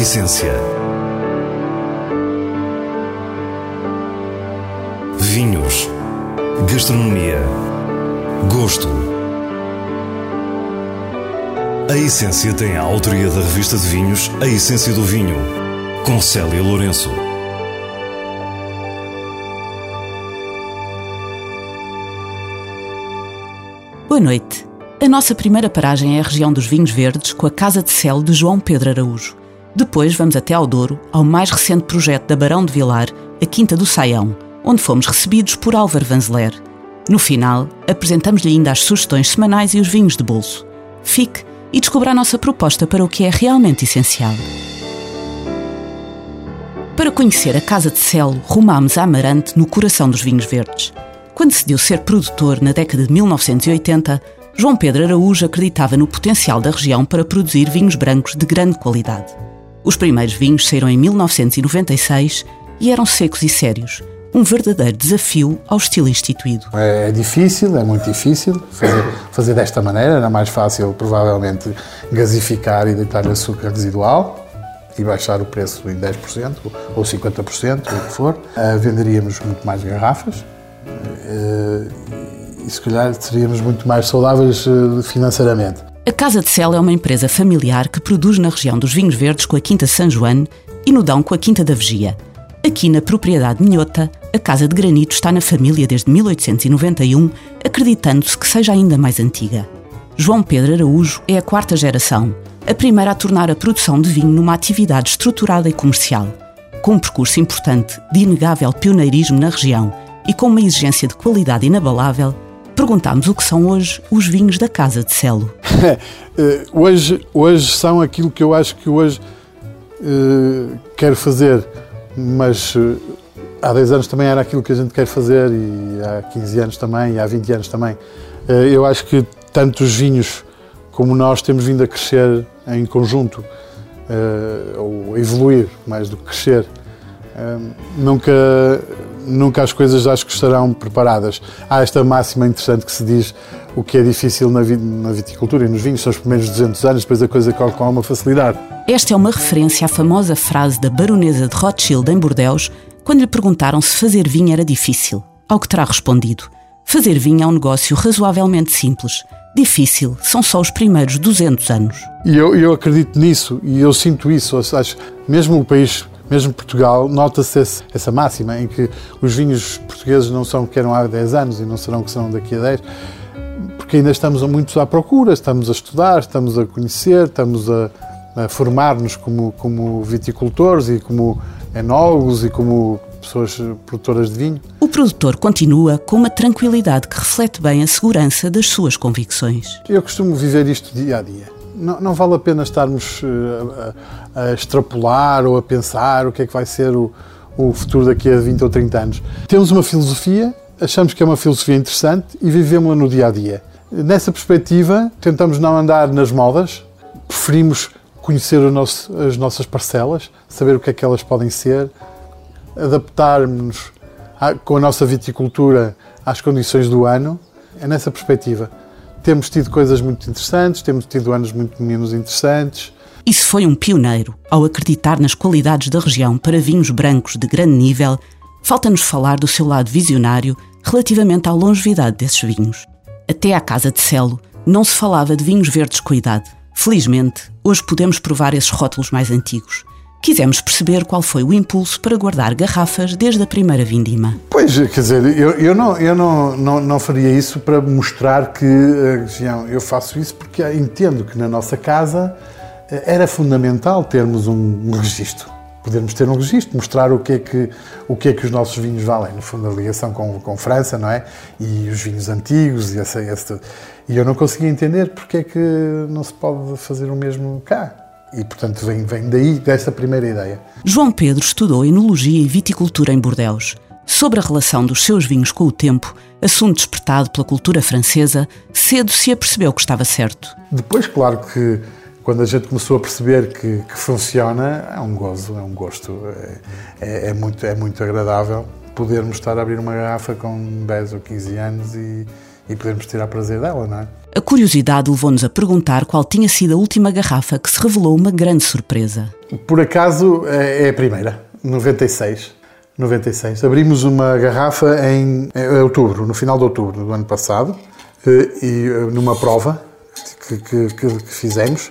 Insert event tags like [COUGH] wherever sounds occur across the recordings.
essência. Vinhos. Gastronomia. Gosto. A Essência tem a autoria da revista de vinhos A Essência do Vinho, com Célia Lourenço. Boa noite. A nossa primeira paragem é a região dos vinhos verdes, com a Casa de Céu de João Pedro Araújo. Depois vamos até ao Douro, ao mais recente projeto da Barão de Vilar, a Quinta do Saião, onde fomos recebidos por Álvaro Vanzeler. No final, apresentamos-lhe ainda as sugestões semanais e os vinhos de bolso. Fique e descubra a nossa proposta para o que é realmente essencial. Para conhecer a Casa de Celo, rumámos a Amarante, no coração dos vinhos verdes. Quando decidiu ser produtor na década de 1980, João Pedro Araújo acreditava no potencial da região para produzir vinhos brancos de grande qualidade. Os primeiros vinhos saíram em 1996 e eram secos e sérios, um verdadeiro desafio ao estilo instituído. É, é difícil, é muito difícil fazer, fazer desta maneira. Era mais fácil, provavelmente, gasificar e deitar açúcar residual e baixar o preço em 10% ou 50%, o que for. Uh, venderíamos muito mais garrafas uh, e, se calhar, seríamos muito mais saudáveis uh, financeiramente. A Casa de Cel é uma empresa familiar que produz na região dos vinhos verdes com a Quinta São João e no Dão com a Quinta da Vegia. Aqui na propriedade Minhota, a Casa de Granito está na família desde 1891, acreditando-se que seja ainda mais antiga. João Pedro Araújo é a quarta geração, a primeira a tornar a produção de vinho numa atividade estruturada e comercial. Com um percurso importante de inegável pioneirismo na região e com uma exigência de qualidade inabalável, perguntámos o que são hoje os vinhos da Casa de Celo. [LAUGHS] Eh, hoje, hoje são aquilo que eu acho que hoje uh, quero fazer, mas uh, há 10 anos também era aquilo que a gente quer fazer e há 15 anos também, e há 20 anos também. Uh, eu acho que tanto os vinhos como nós temos vindo a crescer em conjunto, ou evoluir mais do que crescer. nunca nunca as coisas acho que estarão preparadas. Há esta máxima interessante que se diz o que é difícil na, viticultura e nos vinhos são os primeiros 200 anos, depois a coisa corre com alguma facilidade. Esta é uma referência à famosa frase da baronesa de Rothschild em Bordeaux, quando lhe perguntaram se fazer vinho era difícil. Ao que terá respondido: Fazer vinho é um negócio razoavelmente simples. Difícil são só os primeiros 200 anos. E eu, eu acredito nisso e eu sinto isso. Acho, mesmo o país mesmo Portugal, nota-se essa máxima em que os vinhos portugueses não são que eram há 10 anos e não serão que são daqui a 10, porque ainda estamos muitos à procura, estamos a estudar, estamos a conhecer, estamos a, a formar-nos como, como viticultores e como enólogos e como pessoas produtoras de vinho. O produtor continua com uma tranquilidade que reflete bem a segurança das suas convicções. Eu costumo viver isto dia a dia não, não, vale a pena estarmos uh, a, a, extrapolar ou a pensar o que é que vai ser o, o futuro daqui a 20 ou 30 anos. Temos uma filosofia, achamos que é uma filosofia interessante e vivemos-la no dia a dia. Nessa perspectiva, tentamos não andar nas modas, preferimos conhecer nosso, as nossas parcelas, saber o que é que elas podem ser, adaptarmos com a nossa viticultura às condições do ano. É nessa perspectiva. Temos tido coisas muito interessantes, temos tido anos muito menos interessantes. Isso foi um pioneiro ao acreditar nas qualidades da região para vinhos brancos de grande nível. Falta-nos falar do seu lado visionário relativamente à longevidade desses vinhos. Até à Casa de Celo não se falava de vinhos verdes com idade. Felizmente, hoje podemos provar esses rótulos mais antigos. Quisemos perceber qual foi o impulso para guardar garrafas desde a primeira vindima. Pois, quer dizer, eu, eu, não, eu não, não, não faria isso para mostrar que região. Eu faço isso porque entendo que na nossa casa eh, era fundamental termos um, um registro. Podermos ter um registro, mostrar o que, é que, o que é que os nossos vinhos valem. No fundo, a ligação com, com França, não é? E os vinhos antigos e essa, essa... E eu não conseguia entender porque é que não se pode fazer o mesmo cá. E, portanto, vem, vem daí, dessa primeira ideia. João Pedro estudou Enologia e Viticultura em Bordeaux. Sobre a relação dos seus vinhos com o tempo, assunto despertado pela cultura francesa, cedo se apercebeu que estava certo. Depois, claro que quando a gente começou a perceber que, que funciona, é um gozo, é um gosto, é, é, é, muito, é muito agradável podermos estar a abrir uma garrafa com 10 ou 15 anos e, e podermos tirar prazer dela, não é? A curiosidade levou-nos a perguntar qual tinha sido a última garrafa que se revelou uma grande surpresa. Por acaso é a primeira, 96. 96. Abrimos uma garrafa em, em outubro, no final de outubro do ano passado, eh, e eh, numa prova que, que, que, que fizemos,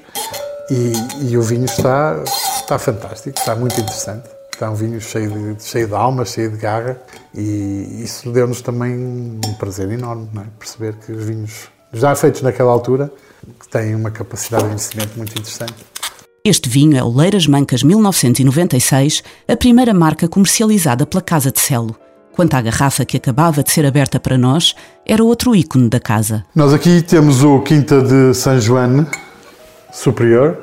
e, e, o vinho está, está fantástico, está muito interessante. Está um vinho cheio de, cheio de alma, cheio de garra, e isso deu-nos também um prazer enorme, é? perceber que os vinhos já feitos naquela altura têm uma capacidade de envelhecimento muito interessante. Este vinho é o Leiras Mancas 1996, a primeira marca comercializada pela Casa de Celo. Quanto à garrafa que acabava de ser aberta para nós, era outro ícone da casa. Nós aqui temos o Quinta de San João Superior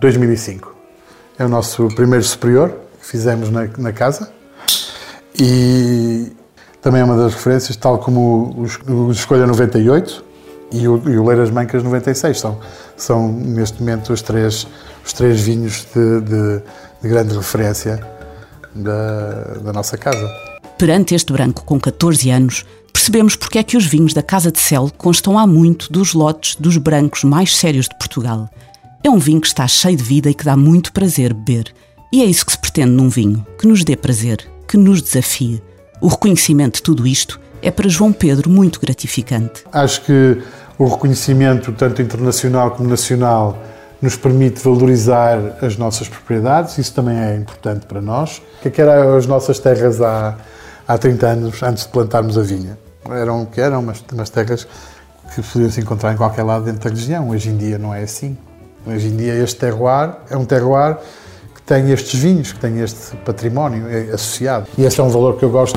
2005. É o nosso primeiro superior fizemos na, na casa e também é uma das referências, tal como o, Escolha 98 e o, e o Leiras Mancas 96. São, são neste momento os três os três vinhos de, de, de grande referência da, da nossa casa. Perante este branco com 14 anos, percebemos porque é que os vinhos da Casa de Cel constam há muito dos lotes dos brancos mais sérios de Portugal. É um vinho que está cheio de vida e que dá muito prazer beber. E é isso que se pretende num vinho, que nos dê prazer, que nos desafie. O reconhecimento de tudo isto é para João Pedro muito gratificante. Acho que o reconhecimento, tanto internacional como nacional, nos permite valorizar as nossas propriedades, isso também é importante para nós. O que, é eram as nossas terras há, há 30 anos, antes de plantarmos a vinha? Eram que eram umas, umas terras que podiam se encontrar em qualquer lado dentro da região. Hoje em dia não é assim. Hoje em dia este terroir é um terroir tem estes vinhos, que tem este património associado. E esse é um valor que eu gosto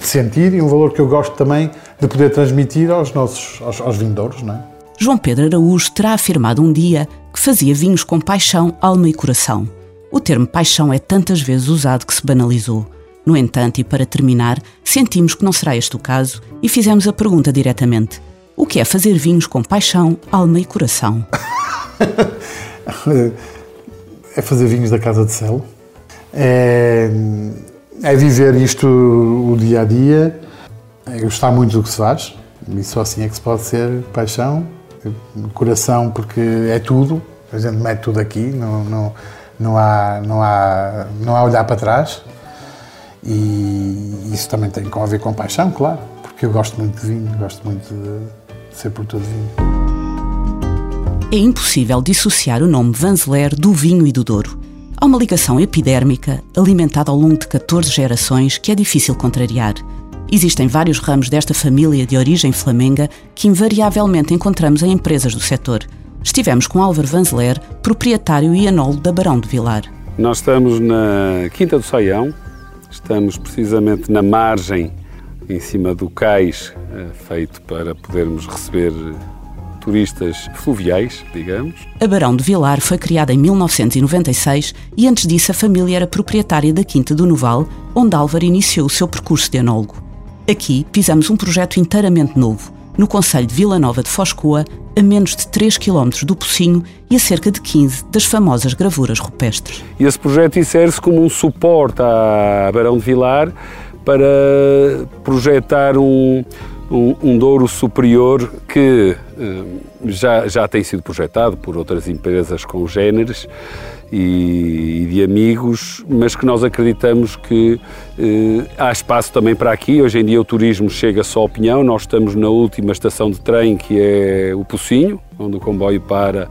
de sentir e um valor que eu gosto também de poder transmitir aos nossos aos, aos vindouros, não é? João Pedro Araújo terá afirmado um dia que fazia vinhos com paixão, alma e coração. O termo paixão é tantas vezes usado que se banalizou. No entanto, e para terminar, sentimos que não será este o caso e fizemos a pergunta diretamente: o que é fazer vinhos com paixão, alma e coração? [LAUGHS] é fazer vinhos da casa de selo. É, é viver isto o dia a dia, é gostar muito do que se faz. E só assim é que se pode ser paixão, coração, porque é tudo, a gente mete tudo aqui, não, não, não, há, não, há, não há olhar para trás. E isso também tem a ver com paixão, claro, porque eu gosto muito de vinho, gosto muito de ser produtor de vinho. É impossível dissociar o nome Vanzeler do vinho e do Douro. Há uma ligação epidérmica alimentada ao longo de 14 gerações que é difícil contrariar. Existem vários ramos desta família de origem flamenga que invariavelmente encontramos em empresas do setor. Estivemos com Álvaro Vanzeler, proprietário e anólogo da Barão de Vilar. Nós estamos na Quinta do Saião, estamos precisamente na margem, em cima do cais, eh, feito para podermos receber turistas fluviais, digamos. A Barão de Vilar foi criada em 1996 e antes disso a família era proprietária da Quinta do Noval, onde Álvaro iniciou o seu percurso de anólogo. Aqui pisamos um projeto inteiramente novo, no Conselho de Vila Nova de Foscoa, a menos de 3 km do Pocinho e a cerca de 15 das famosas gravuras rupestres. E esse projeto insere-se como um suporte à Barão de Vilar para projetar um, um, Douro superior que eh, já, já tem sido projetado por outras empresas congêneres e, de amigos, mas que nós acreditamos que eh, há espaço também para aqui. Hoje em dia o turismo chega só ao Pinhão, nós estamos na última estação de trem que é o Pocinho, onde o comboio para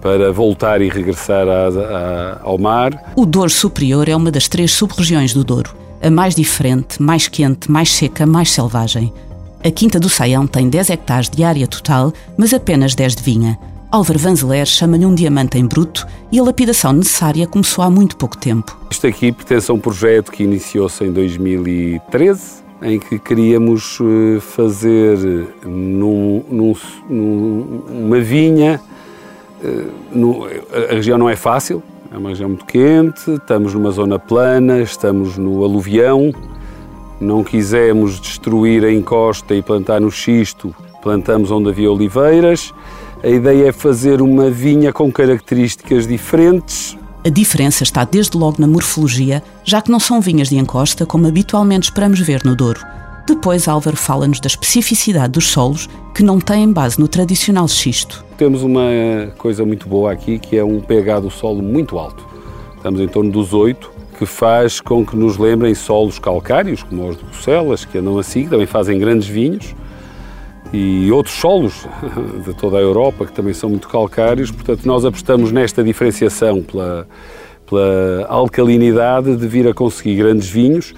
para voltar e regressar a, a, ao mar. O Douro Superior é uma das três sub-regiões do Douro. A mais diferente, mais quente, mais seca, mais selvagem. A Quinta do Saião tem 10 hectares de área total, mas apenas 10 de vinha. Álvaro Vanzeler chama-lhe um diamante em bruto e a lapidação necessária começou há muito pouco tempo. Isto aqui pertence a um projeto que iniciou-se em 2013, em que queríamos eh, fazer num, num, numa vinha. Eh, a região não é fácil, é uma região muito quente, estamos numa zona plana, estamos no aluvião, não quisemos destruir a encosta e plantar no xisto, plantamos onde havia oliveiras a ideia é fazer uma vinha com características diferentes. A diferença está desde logo na morfologia, já que não são vinhas de encosta como habitualmente esperamos ver no Douro. Depois, Álvaro fala-nos da especificidade dos solos que não têm base no tradicional xisto. Temos uma coisa muito boa aqui, que é um pH do solo muito alto. Estamos em torno dos 8, que faz com que nos lembrem solos calcários, como os de Bucelas, que andam assim, que também fazem grandes vinhos, e outros solos [LAUGHS] de toda a Europa, que também são muito calcários. Portanto, nós apostamos nesta diferenciação pela, pela alcalinidade de vir a conseguir grandes vinhos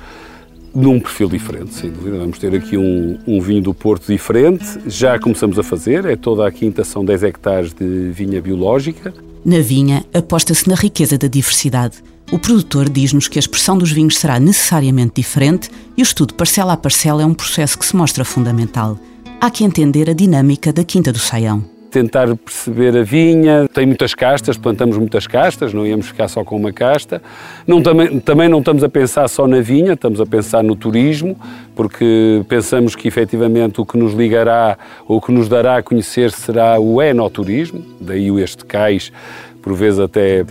num perfil diferente, sem dúvida. Vamos ter aqui um, um, vinho do Porto diferente, já começamos a fazer, é toda a quinta, são 10 hectares de vinha biológica. Na vinha, aposta-se na riqueza da diversidade. O produtor diz-nos que a expressão dos vinhos será necessariamente diferente e o estudo parcela a parcela é um processo que se mostra fundamental. Há que entender a dinâmica da Quinta do Saião tentar perceber a vinha. Tem muitas castas, plantamos muitas castas, não íamos ficar só com uma casta. Não, também, também não estamos a pensar só na vinha, estamos a pensar no turismo, porque pensamos que efetivamente o que nos ligará ou o que nos dará a conhecer será o enoturismo, daí este cais, por vezes até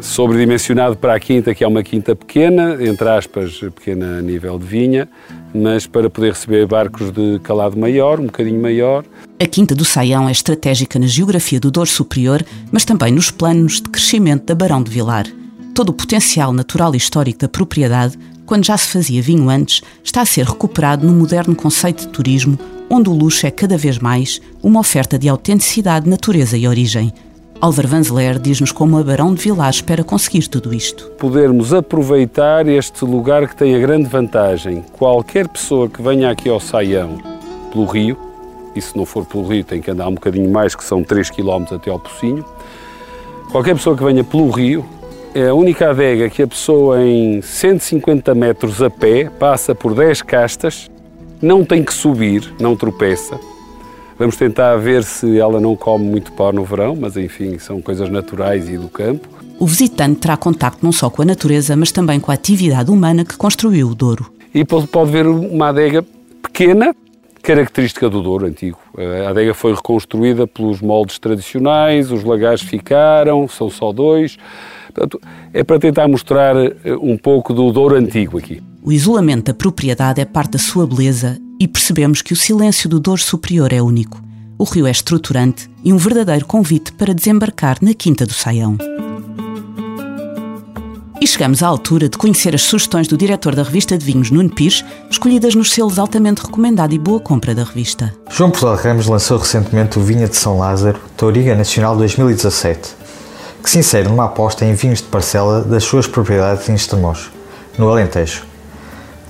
sobredimensionado para a quinta, que é uma quinta pequena, entre aspas, pequena a nível de vinha, mas para poder receber barcos de calado maior, um bocadinho maior. A Quinta do Saião é estratégica na geografia do Douro Superior, mas também nos planos de crescimento da Barão de Vilar. Todo o potencial natural e histórico da propriedade, quando já se fazia vinho antes, está a ser recuperado no moderno conceito de turismo, onde o luxo é cada vez mais uma oferta de autenticidade, natureza e origem. Álvaro Vanzeler diz-nos como a Barão de Vilar espera conseguir tudo isto. Podermos aproveitar este lugar que tem a grande vantagem. Qualquer pessoa que venha aqui ao Saião pelo rio, e se não for pelo rio tem que andar um bocadinho mais, que são 3 km até ao Pocinho, qualquer pessoa que venha pelo rio, é a única adega que a pessoa em 150 metros a pé passa por 10 castas, não tem que subir, não tropeça, Vamos tentar ver se ela não come muito pó no verão, mas enfim, são coisas naturais e do campo. O visitante terá contacto não só com a natureza, mas também com a atividade humana que construiu o Douro. E pode ver uma adega pequena, característica do Douro antigo. A adega foi reconstruída pelos moldes tradicionais, os lagares ficaram, são só dois. Portanto, é para tentar mostrar eh, um pouco do Douro antigo aqui. O isolamento da propriedade é parte da sua beleza e percebemos que o silêncio do Douro Superior é único. O rio é estruturante e um verdadeiro convite para desembarcar na Quinta do Saião. E chegamos à altura de conhecer as sugestões do diretor da revista de vinhos, Nuno Pires, escolhidas nos selos altamente recomendado e boa compra da revista. João Portal Ramos lançou recentemente o Vinha de São Lázaro, Touriga Nacional 2017, que se insere numa aposta em vinhos de parcela das suas propriedades em Estremoz, no Alentejo.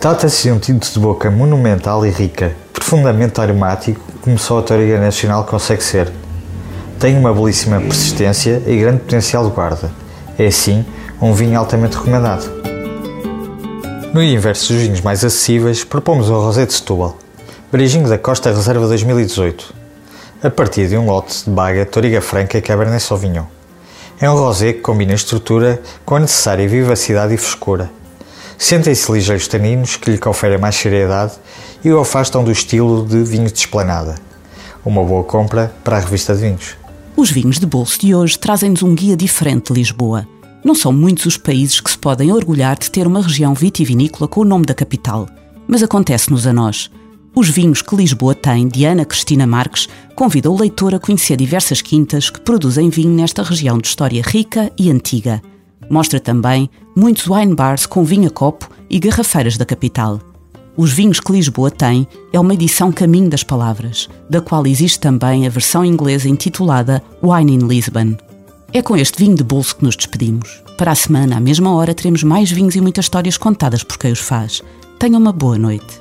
Trata-se de um tinto de boca monumental e rica, profundamente aromático, como só a Toriga Nacional consegue ser. Tem uma belíssima persistência e grande potencial de guarda. É, assim, um vinho altamente recomendado. No inverso dos vinhos mais acessíveis, propomos o Rosé de Setúbal, Beijinho da Costa Reserva 2018, a partir de um lote de baga Toriga Franca e Cabernet Sauvignon. É um rosé que combina estrutura com a necessária vivacidade e frescura Sentem-se ligeiros taninos que lhe conferem mais seriedade e o afastam do estilo de vinho de esplanada. Uma boa compra para a revista de vinhos. Os vinhos de bolso de hoje trazem-nos um guia diferente de Lisboa. Não são muitos os países que se podem orgulhar de ter uma região vitivinícola com o nome da capital, mas acontece-nos a nós. Os vinhos que Lisboa tem, de Ana Cristina Marques, convida o leitor a conhecer diversas quintas que produzem vinho nesta região de história rica e antiga. Mostra também muitos wine bars com vinho a copo e garrafeiras da capital. Os vinhos que Lisboa tem é uma edição Caminho das Palavras, da qual existe também a versão inglesa intitulada Wine in Lisbon. É com este vinho de bolso que nos despedimos. Para a semana, à mesma hora, teremos mais vinhos e muitas histórias contadas por quem os faz. Tenham uma boa noite.